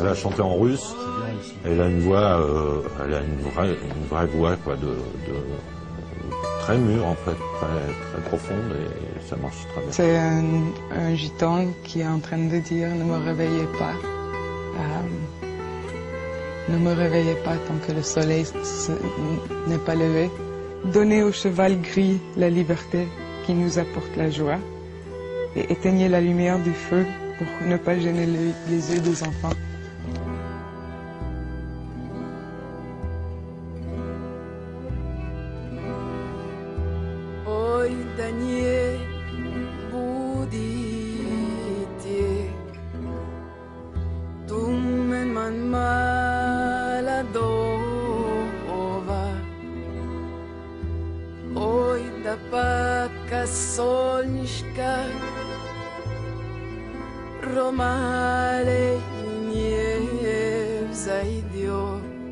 Elle a chanté en russe. Elle a une voix, euh, elle a une vraie, une vraie voix quoi, de, très mûre en fait, très, profonde et, ça marche très bien. C'est un, gitan qui est en train de dire ne me réveillez pas, euh, ne me réveillez pas tant que le soleil n'est pas levé. Donnez au cheval gris la liberté qui nous apporte la joie et éteignez la lumière du feu pour ne pas gêner les yeux des enfants. той да ние будите. Тумен ман маладова, ой да пака солнышко, Ромале и не взойдет.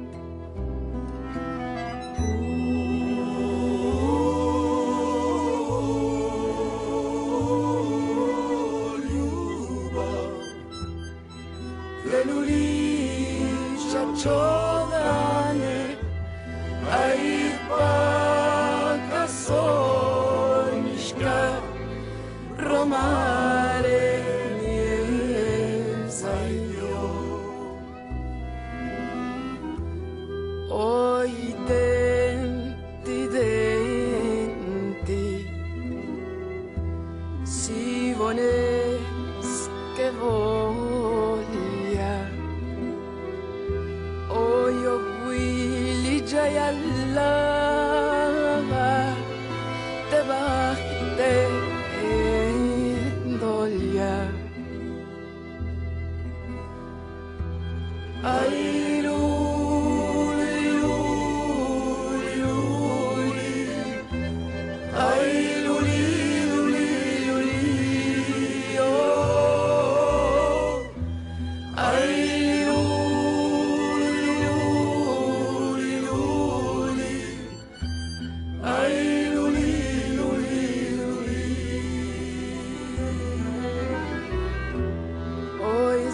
Ай, пока солнышко Ромале не взойдет. Ой, день ты, день ты, Сивоне скевон. y alaba, te bajé dolía. Ay.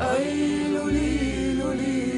أي لولي لولي